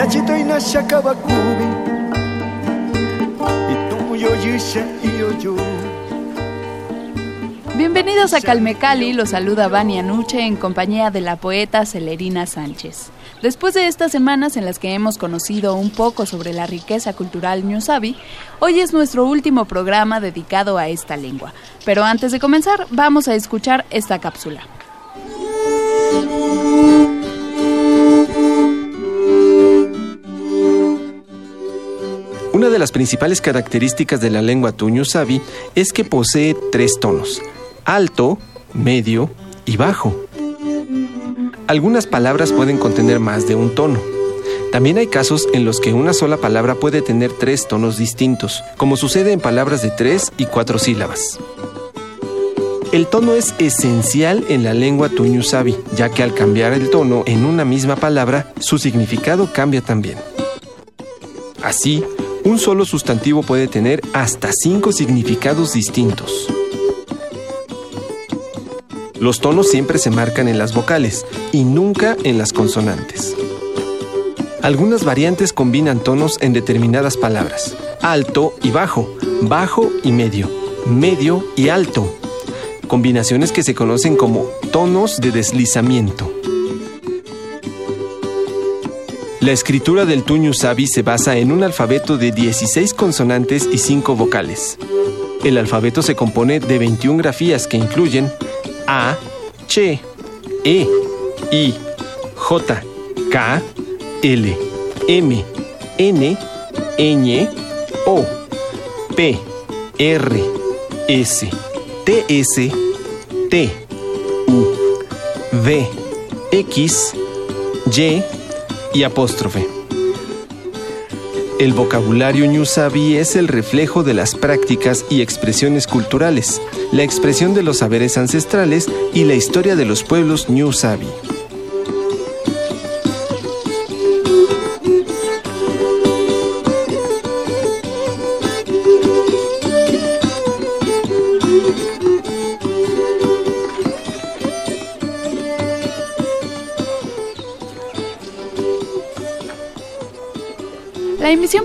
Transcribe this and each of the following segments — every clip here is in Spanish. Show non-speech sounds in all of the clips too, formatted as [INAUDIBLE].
Yachito inasha kabakubi Itumu yoyisha iyoyo Bienvenidos a Calmecali, los saluda Vania Nuche en compañía de la poeta Celerina Sánchez. Después de estas semanas en las que hemos conocido un poco sobre la riqueza cultural ñusabi, hoy es nuestro último programa dedicado a esta lengua. Pero antes de comenzar, vamos a escuchar esta cápsula. Una de las principales características de la lengua tuñu-sabi es que posee tres tonos: alto, medio y bajo. Algunas palabras pueden contener más de un tono. También hay casos en los que una sola palabra puede tener tres tonos distintos, como sucede en palabras de tres y cuatro sílabas. El tono es esencial en la lengua tuñu-sabi, ya que al cambiar el tono en una misma palabra, su significado cambia también. Así, un solo sustantivo puede tener hasta cinco significados distintos. Los tonos siempre se marcan en las vocales y nunca en las consonantes. Algunas variantes combinan tonos en determinadas palabras. Alto y bajo, bajo y medio, medio y alto. Combinaciones que se conocen como tonos de deslizamiento. La escritura del tuñu sabi se basa en un alfabeto de 16 consonantes y 5 vocales. El alfabeto se compone de 21 grafías que incluyen A, Che, E, I, J, K, L, M, N, Ñ, O, P, R, S, T, S, T, U, V, X, Y y apóstrofe. El vocabulario ñusabi es el reflejo de las prácticas y expresiones culturales, la expresión de los saberes ancestrales y la historia de los pueblos ñusabi.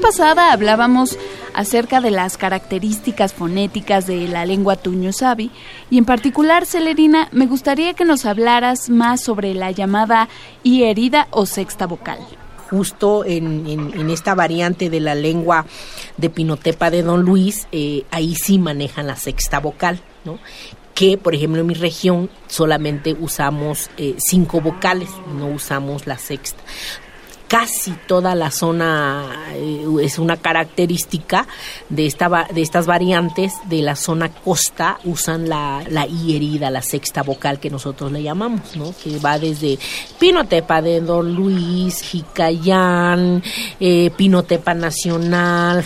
Pasada hablábamos acerca de las características fonéticas de la lengua tuñu-sabi y en particular, Celerina, me gustaría que nos hablaras más sobre la llamada i herida o sexta vocal. justo en, esta variante de la lengua de Pinotepa de Don Luis, eh, ahí sí manejan la sexta vocal. Que, por ejemplo, en mi región solamente usamos eh, cinco vocales, no usamos la sexta. Casi toda la zona eh, es una característica de, esta, de estas variantes de la zona costa, usan la, la I herida, la sexta vocal que nosotros le llamamos, ¿no? Que va desde Pinotepa de Don Luis, Jicayán, eh, Pinotepa Nacional,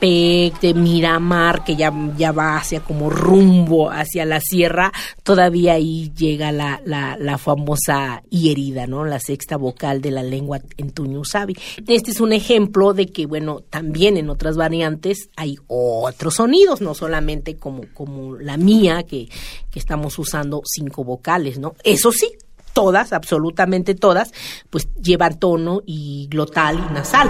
De Miramar, que ya, ya va hacia como rumbo hacia la sierra, todavía ahí llega la, la, la famosa I herida, ¿no? La sexta vocal de la lengua en Tuñusabi. Este es un ejemplo de que, bueno, también en otras variantes hay otros sonidos, no solamente como, como la mía, que, que estamos usando cinco vocales, ¿no? Eso sí, todas, absolutamente todas, pues llevan tono y glotal y nasal.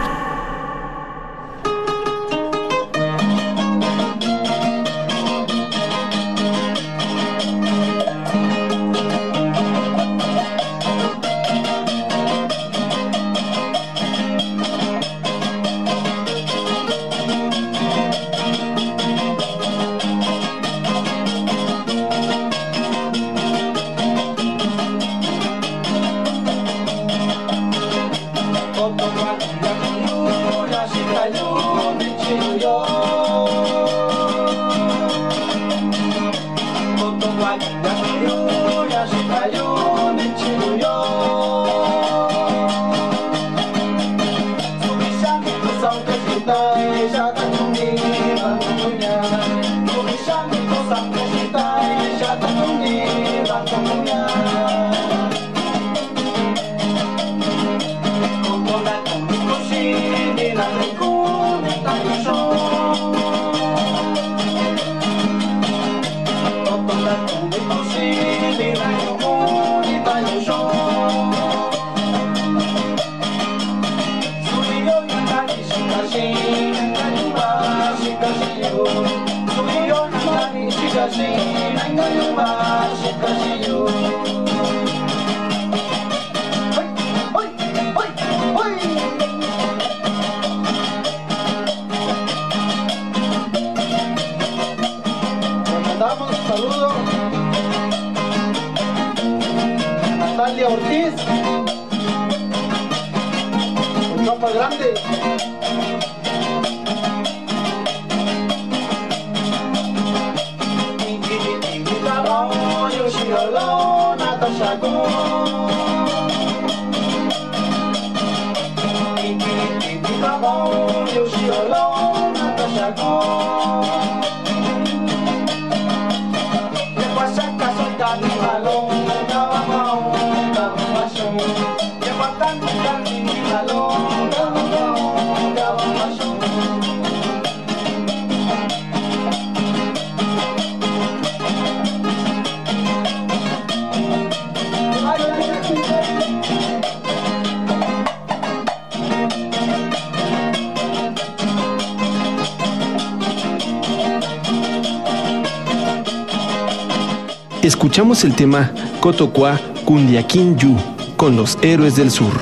saludo a Natalia Ortiz, un chapa grande. I'm Ramon, Yoshi Alone. Escuchamos el tema Cotocua Cundiaquín Yu con los héroes del sur.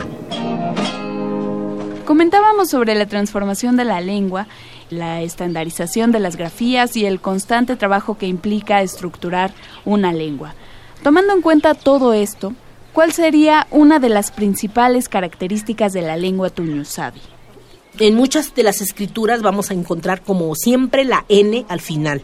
Comentábamos sobre la transformación de la lengua, la estandarización de las grafías y el constante trabajo que implica estructurar una lengua. Tomando en cuenta todo esto, ¿cuál sería una de las principales características de la lengua tuñusabi? En muchas de las escrituras vamos a encontrar como siempre la N al final,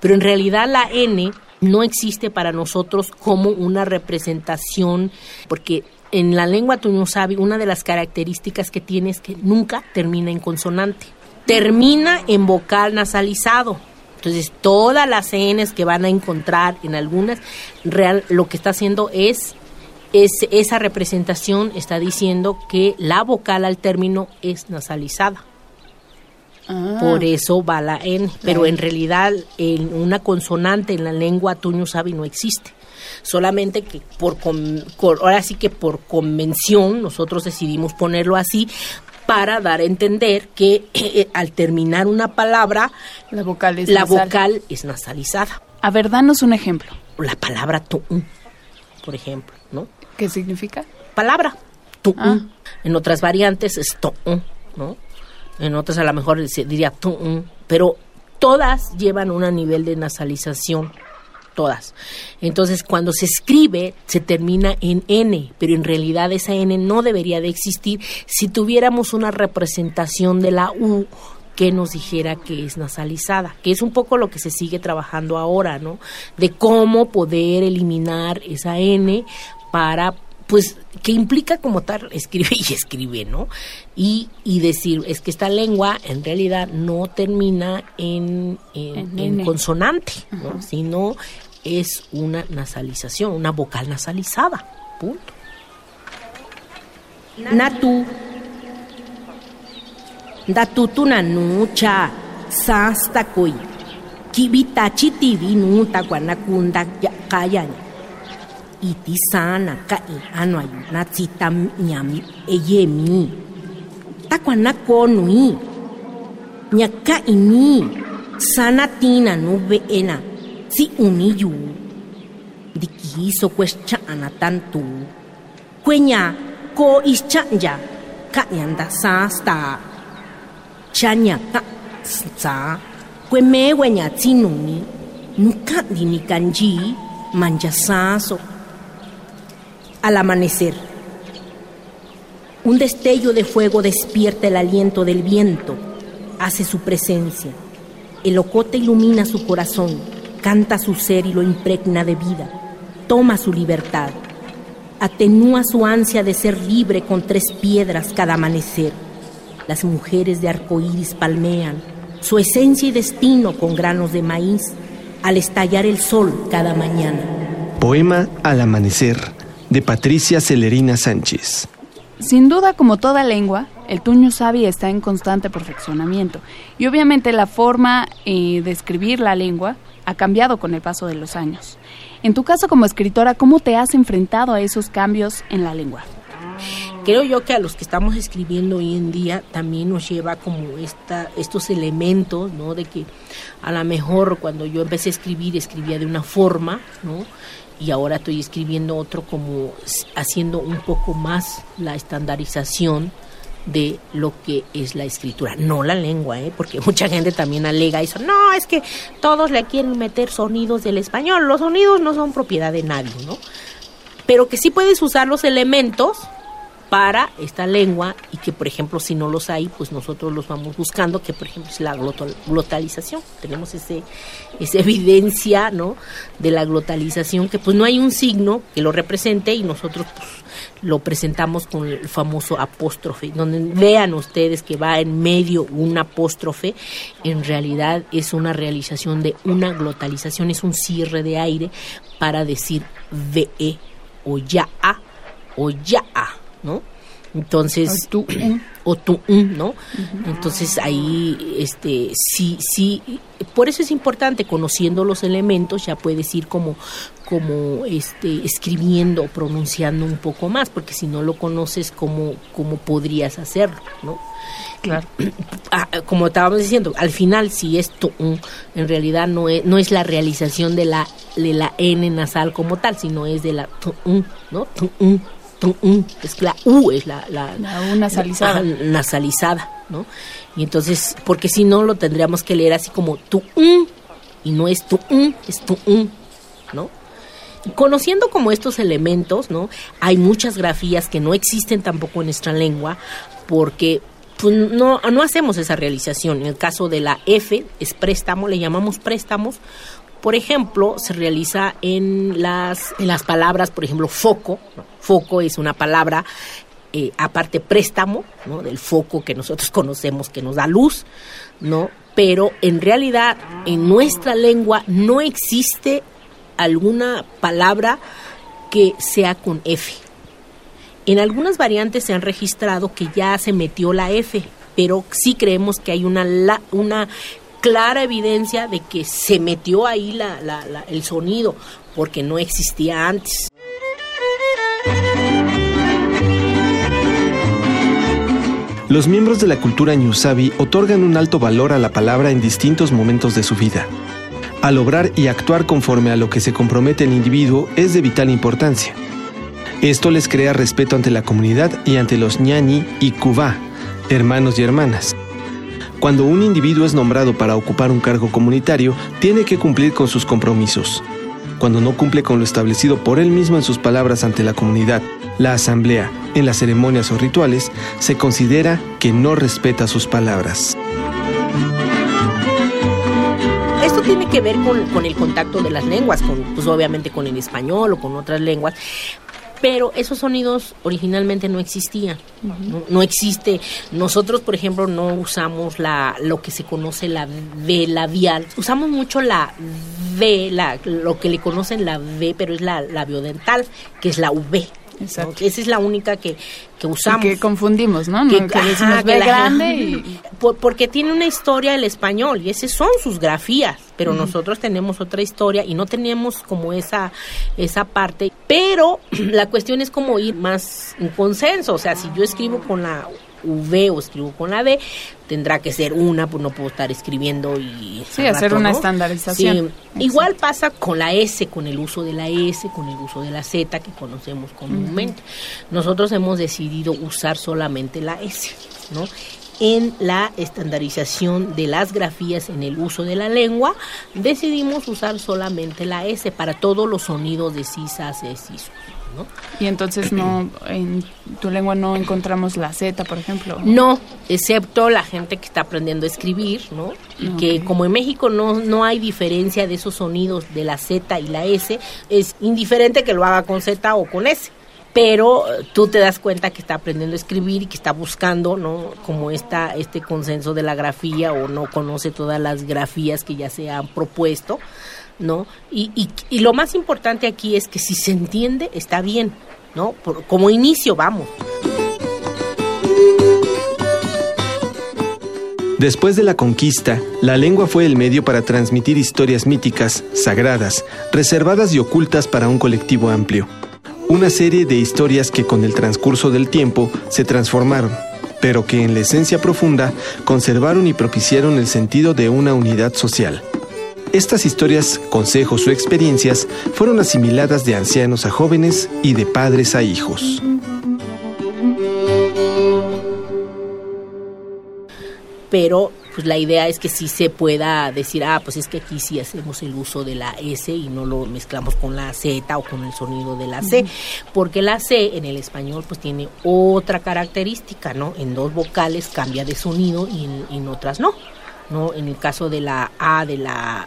pero en realidad la N no existe para nosotros como una representación, porque en la lengua tuñusabi una de las características que tiene es que nunca termina en consonante, termina en vocal nasalizado. Entonces, todas las Ns que van a encontrar en algunas, real, lo que está haciendo es, es esa representación está diciendo que la vocal al término es nasalizada. Ah. Por eso va la N, pero en realidad en una consonante en la lengua tuño sabi no existe. Solamente que por, con- cor- ahora sí que por convención nosotros decidimos ponerlo así para dar a entender que [CLEARS THROAT] eh, al terminar una palabra La vocal es la nasal. vocal es nasalizada. A ver, danos un ejemplo. La palabra tu'un, por ejemplo, ¿no? ¿Qué significa? palabra. tu'un. Ah. En otras variantes es to'un, ¿no? En otras a lo mejor se diría tu'un, pero todas llevan un nivel de nasalización, todas. Entonces, cuando se escribe, se termina en N, pero en realidad esa N no debería de existir si tuviéramos una representación de la U que nos dijera que es nasalizada, que es un poco lo que se sigue trabajando ahora, ¿no? De cómo poder eliminar esa N para pues que implica como tal escribe [LAUGHS] y escribe, ¿no? Y, y decir, es que esta lengua en realidad no termina en, en, En en N. consonante, ¿no? Sino es una nasalización, una vocal nasalizada, punto. Natu. Datutuna nucha, sastakoi. Kibita chitivi nuta guanacunda kayaña. Iti sana ka'i ano ayu na tsita ñami eyemi takua na konui ña ka'i mi sana tina nu ve'ena si uni yu. Ndikiso kuex cha'ana tantu kueña ko ischa'nya ka'ña nda saa sta. Chaña ka sa. Kueme weña tsinuni nu ka'ndi al amanecer. Un destello de fuego despierta el aliento del viento, hace su presencia. El ocote ilumina su corazón, canta su ser y lo impregna de vida. Toma su libertad. Atenúa su ansia de ser libre con tres piedras cada amanecer. Las mujeres de arcoíris palmean su esencia y destino con granos de maíz al estallar el sol cada mañana. Poema Al Amanecer de Patricia Celerina Sánchez. Sin duda, como toda lengua, el tuño sabi está en constante perfeccionamiento y obviamente la forma eh, de escribir la lengua ha cambiado con el paso de los años. En tu caso como escritora, ¿cómo te has enfrentado a esos cambios en la lengua? Creo yo que a los que estamos escribiendo hoy en día también nos lleva como esta, estos elementos, ¿no? De que a lo mejor cuando yo empecé a escribir, escribía de una forma, ¿no? Y ahora estoy escribiendo otro como haciendo un poco más la estandarización de lo que es la escritura, no la lengua, ¿eh? porque [LAUGHS] mucha gente también alega eso, no, es que todos le quieren meter sonidos del español, los sonidos no son propiedad de nadie, ¿no? Pero que sí puedes usar los elementos para esta lengua y que por ejemplo si no los hay pues nosotros los vamos buscando que por ejemplo es la glotalización. Tenemos ese esa evidencia no de la glotalización que pues no hay un signo que lo represente y nosotros pues lo presentamos con el famoso apóstrofe donde vean ustedes que va en medio un apóstrofe en realidad es una realización de una glotalización es un cierre de aire para decir ve o ya a o ya a ¿no? Entonces, tú, [CLEARS THROAT] o tú, ¿no? Entonces ahí, este, sí, sí, por eso es importante, conociendo los elementos, ya puedes ir como, como, este, escribiendo o pronunciando un poco más, porque si no lo conoces, ¿cómo, cómo podrías hacerlo, no? Claro. [CLEARS THROAT] Ah, como estábamos diciendo, al final, si es tu, en realidad no es, no es la realización de la, de la N nasal como tal, sino es de la tu, ¿no? Tu, es la U es la, la, U nasalizada. nasalizada, ¿no? Y entonces, porque si no lo tendríamos que leer así como tu y no es tu es tu ¿no? Conociendo como estos elementos, ¿no? Hay muchas grafías que no existen tampoco en nuestra lengua porque pues, no, no hacemos esa realización. En el caso de la F, es préstamo, le llamamos préstamos por ejemplo, se realiza en las, en las palabras, por ejemplo, foco. Foco es una palabra, eh, aparte préstamo, ¿no? del foco que nosotros conocemos que nos da luz, ¿no? Pero en realidad en nuestra lengua no existe alguna palabra que sea con F. En algunas variantes se han registrado que ya se metió la F, pero sí creemos que hay una, una clara evidencia de que se metió ahí la, el sonido, porque no existía antes. Los miembros de la cultura Ñusabi otorgan un alto valor a la palabra en distintos momentos de su vida. Al obrar y actuar conforme a lo que se compromete el individuo es de vital importancia. Esto les crea respeto ante la comunidad y ante los ñañi y cubá, hermanos y hermanas. Cuando un individuo es nombrado para ocupar un cargo comunitario, tiene que cumplir con sus compromisos. Cuando no cumple con lo establecido por él mismo en sus palabras ante la comunidad, la asamblea, en las ceremonias o rituales, se considera que no respeta sus palabras. Esto tiene que ver con, el contacto de las lenguas, con, pues obviamente con el español o con otras lenguas, pero esos sonidos originalmente no existían, no, existe. Nosotros, por ejemplo, no usamos la lo que se conoce la V labial, usamos mucho la V, la, lo que le conocen la V, pero es la labiodental, que es la V. Exacto. Esa es la única que, que usamos. que confundimos, ¿no? Que, decimos ve grande y... porque tiene una historia el español y esas son sus grafías, pero nosotros tenemos otra historia y no tenemos como esa, esa parte. Pero [CLEARS THROAT] la cuestión es como ir más en consenso, o sea, si yo escribo con la V o escribo con la D, tendrá que ser una, pues no puedo estar escribiendo y... Sí, hacer una estandarización. Igual pasa con la S, con el uso de la S, con el uso de la Z que conocemos comúnmente. Nosotros hemos decidido usar solamente la S, ¿no? en la estandarización de las grafías en el uso de la lengua, decidimos usar solamente la S para todos los sonidos de sisa, C, Y entonces no, en tu lengua no encontramos la Z, por ejemplo. No, excepto la gente que está aprendiendo a escribir, ¿no? Y que como en México no, no hay diferencia de esos sonidos de la Z y la S, es indiferente que lo haga con Z o con S pero tú te das cuenta que está aprendiendo a escribir y que está buscando, ¿no? Como esta, este consenso de la grafía o no conoce todas las grafías que ya se han propuesto. ¿No? Y, y, lo más importante aquí es que si se entiende, está bien, ¿no? como inicio, vamos. Después de la conquista, la lengua fue el medio para transmitir historias míticas, sagradas, reservadas y ocultas para un colectivo amplio. Una serie de historias que con el transcurso del tiempo se transformaron, pero que en la esencia profunda conservaron y propiciaron el sentido de una unidad social. Estas historias, consejos o experiencias fueron asimiladas de ancianos a jóvenes y de padres a hijos. Pero pues la idea es que sí se pueda decir, ah, pues es que aquí sí hacemos el uso de la S y no lo mezclamos con la Z o con el sonido de la C, porque la C en el español pues tiene otra característica, ¿no? En dos vocales cambia de sonido y en, otras no, ¿no? En el caso de la A, de la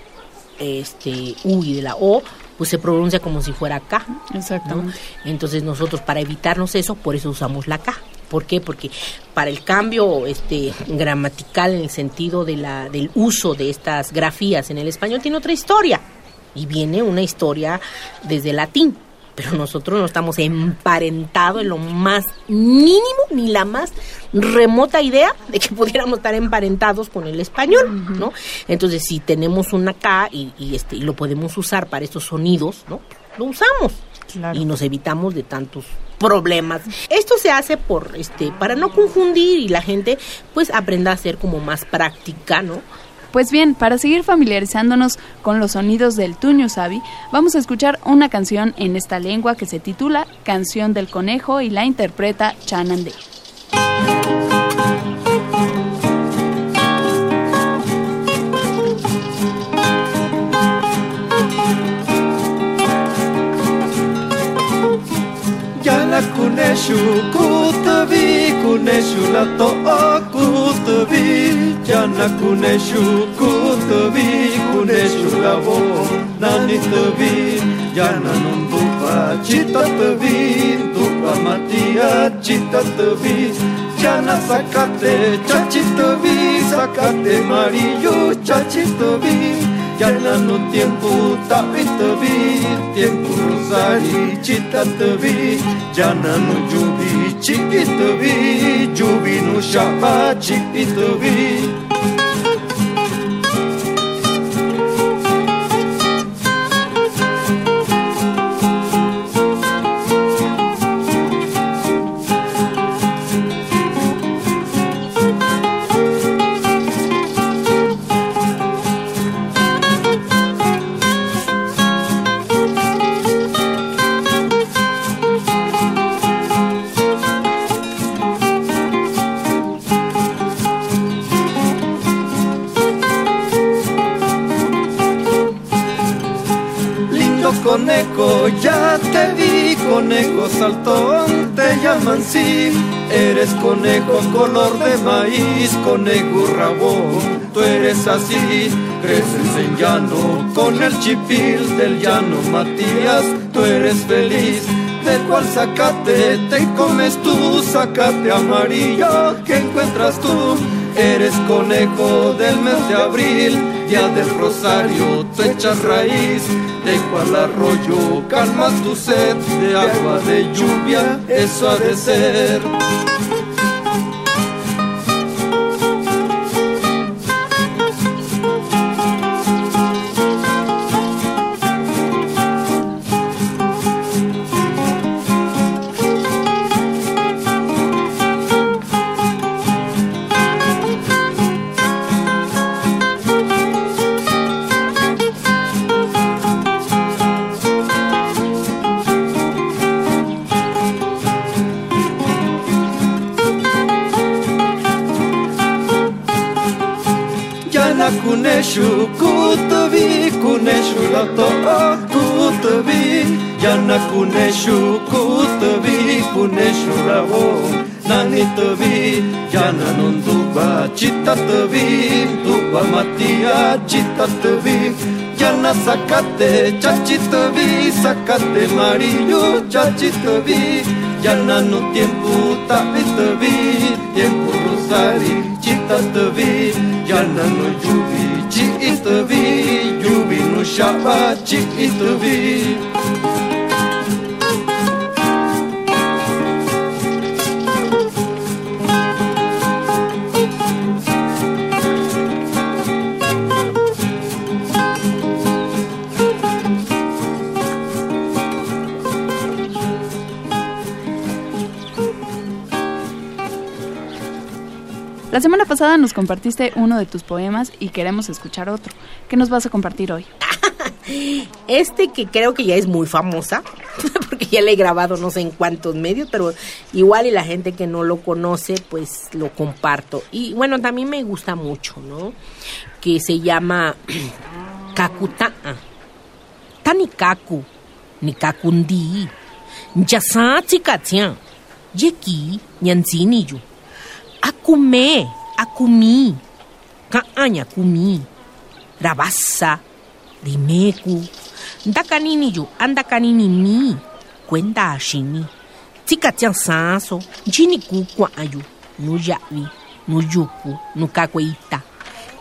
este U y de la O, pues se pronuncia como si fuera K. Exacto. Entonces nosotros para evitarnos eso, por eso usamos la K. ¿Por qué? Porque para el cambio este, gramatical en el sentido de la, del uso de estas grafías en el español tiene otra historia. Y viene una historia desde latín. Pero nosotros no estamos emparentados en lo más mínimo, ni la más remota idea de que pudiéramos estar emparentados con el español, ¿no? Entonces, si tenemos una K y, este, y lo podemos usar para estos sonidos, ¿no? Lo usamos. Y nos evitamos de tantos problemas. Esto se hace por este para no confundir y la gente pues aprenda a ser como más práctica, ¿no? Pues bien, para seguir familiarizándonos con los sonidos del Tuño Sabi, vamos a escuchar una canción en esta lengua que se titula Canción del Conejo y la interpreta Chanande. Na kuneshu kutubi kuneshu lavo nani tubi jana numbupa chita tubi tupa matia chita tubi jana sakate chachi tubi sakate marillo chachi tubi jana no tiempo tapi tubi tiempo rosari chita tubi jana no jubi chiquito vi jubi no chita chiquito vi Eres conejo color de maíz, conejo rabón, tú eres así. Creces en llano con el chipil del llano Matías, tú eres feliz. ¿De cuál sacate te comes tú? Sacate amarillo que encuentras tú. Eres conejo del mes de abril, día del rosario, tú echas raíz de cual arroyo calmas tu sed de agua de lluvia, eso ha de ser. Ravo, nani tavi, Yana non duba chita tavi, duba matia chita tavi, Yana sacate chachitavi, sacate amarillo chachitavi, Yana no tiempo tapitavi, tiempo rosari chita tavi, Yana no lluvi vi, ljubi no šapa vi. La semana pasada nos compartiste uno de tus poemas y queremos escuchar otro. ¿Qué nos vas a compartir hoy? [LAUGHS] Este que creo que ya es muy famosa, [LAUGHS] porque ya le he grabado no sé en cuántos medios, pero igual y la gente que no lo conoce, pues lo comparto. Y bueno, también me gusta mucho, ¿no? Que se llama [CLEARS THROAT] Kakuta. Tani Kaku, ni Kakundi. Yasa Chikatsian. Yeki, Nyanziniyu. Akume, Akumi. Kaanya Kumi. Rabasa, Rimeku. Ndakanini yu, andakanini ni. Kwenda ashini. Chikatsian sanso. Jini kukwa ayu. Nuyavi, nuyuku, nukakweita.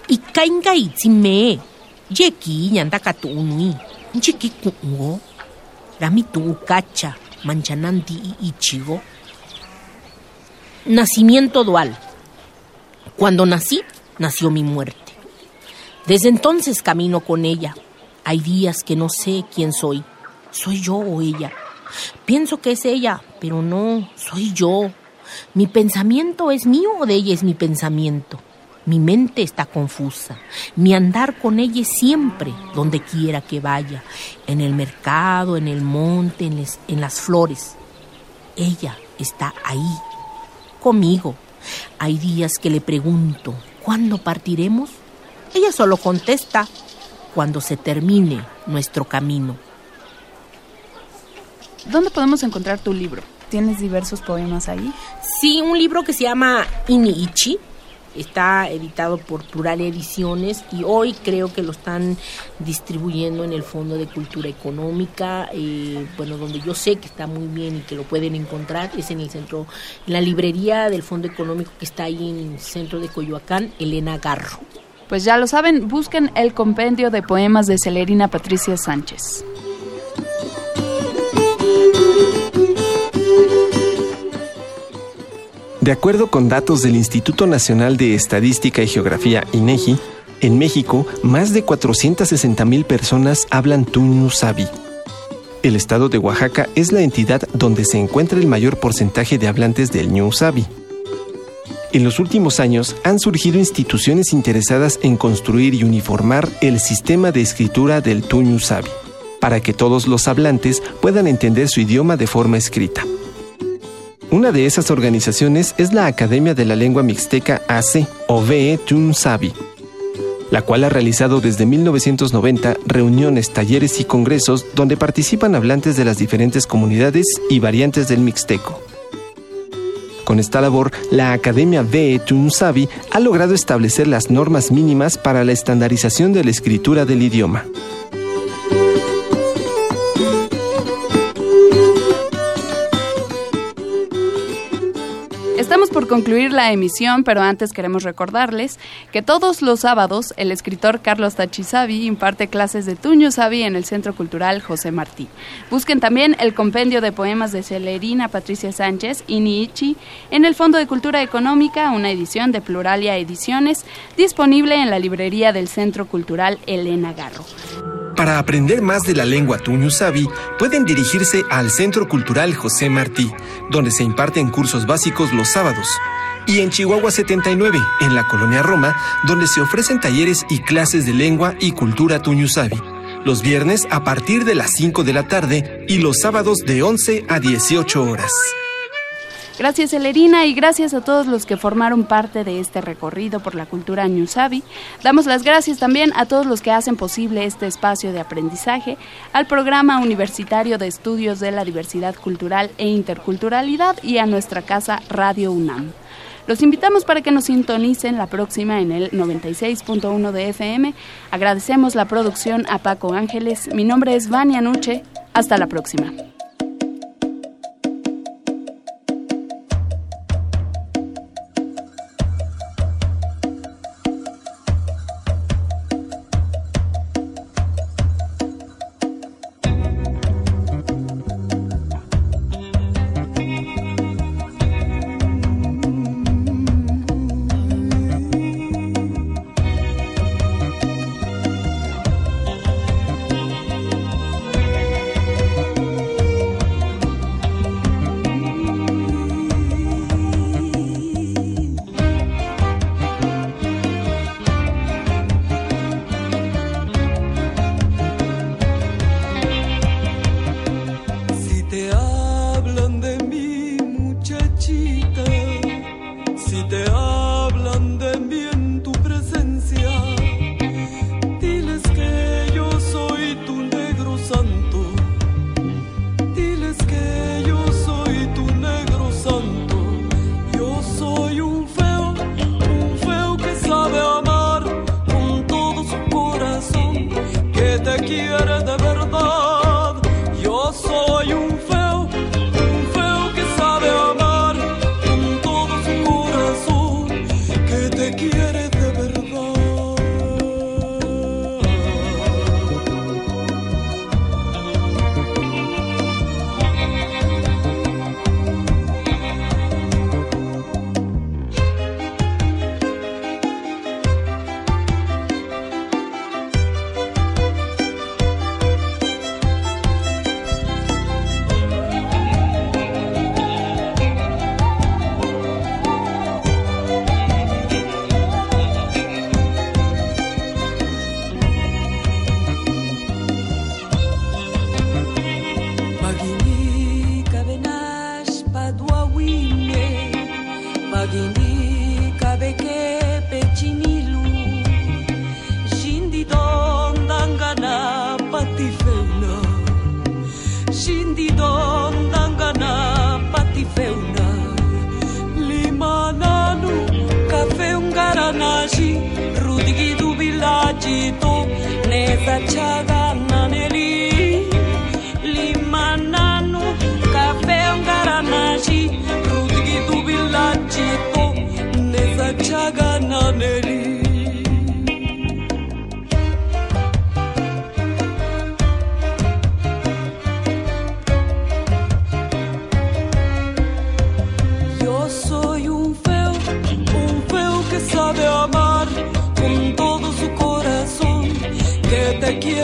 Ikainga itzime. Yeki, nyandakatunui. Nchiki kungo. Rami tu cacha. Manchanandi y ichigo. Nacimiento dual. Cuando nací, nació mi muerte. Desde entonces camino con ella. Hay días que no sé quién soy. ¿Soy yo o ella? Pienso que es ella, pero no, soy yo. Mi pensamiento es mío o de ella es mi pensamiento. Mi mente está confusa. Mi andar con ella siempre, donde quiera que vaya, en el mercado, en el monte, en, en las flores. Ella está ahí, conmigo. Hay días que le pregunto, ¿cuándo partiremos? Ella solo contesta, cuando se termine nuestro camino. ¿Dónde podemos encontrar tu libro? ¿Tienes diversos poemas ahí? Sí, un libro que se llama Iniichi. Está editado por Plural Ediciones y hoy creo que lo están distribuyendo en el Fondo de Cultura Económica, eh, bueno, donde yo sé que está muy bien y que lo pueden encontrar, es en el centro, en la librería del Fondo Económico que está ahí en el centro de Coyoacán, Elena Garro. Pues ya lo saben, busquen el compendio de poemas de Celerina Patricia Sánchez. De acuerdo con datos del Instituto Nacional de Estadística y Geografía, INEGI, en México, más de 460 mil personas hablan Tuñu Sabi. El estado de Oaxaca es la entidad donde se encuentra el mayor porcentaje de hablantes del Ñu Sabi. En los últimos años han surgido instituciones interesadas en construir y uniformar el sistema de escritura del Tuñu Sabi, para que todos los hablantes puedan entender su idioma de forma escrita. Una de esas organizaciones es la Academia de la Lengua Mixteca AC, o VE Tun Sabi, la cual ha realizado desde 1990 reuniones, talleres y congresos donde participan hablantes de las diferentes comunidades y variantes del mixteco. Con esta labor, la Academia VE Tun Sabi ha logrado establecer las normas mínimas para la estandarización de la escritura del idioma. Concluir la emisión, pero antes queremos recordarles que todos los sábados el escritor Carlos Tachisabi imparte clases de Tuño Sabi en el Centro Cultural José Martí. Busquen también el compendio de poemas de Celerina Patricia Sánchez y Niichi en el Fondo de Cultura Económica, una edición de Pluralia Ediciones, disponible en la librería del Centro Cultural Elena Garro. Para aprender más de la lengua Tuñu Sabi, pueden dirigirse al Centro Cultural José Martí, donde se imparten cursos básicos los sábados. Y en Chihuahua 79, en la colonia Roma, donde se ofrecen talleres y clases de lengua y cultura Tuñu Sabi. Los viernes a partir de las 5 de la tarde y los sábados de 11 a 18 horas. Gracias Celerina y gracias a todos los que formaron parte de este recorrido por la cultura Ñusabi. Damos las gracias también a todos los que hacen posible este espacio de aprendizaje, al programa universitario de estudios de la diversidad cultural e interculturalidad y a nuestra casa Radio UNAM. Los invitamos para que nos sintonicen la próxima en el 96.1 de FM. Agradecemos la producción a Paco Ángeles. Mi nombre es Vania Nuche. Hasta la próxima.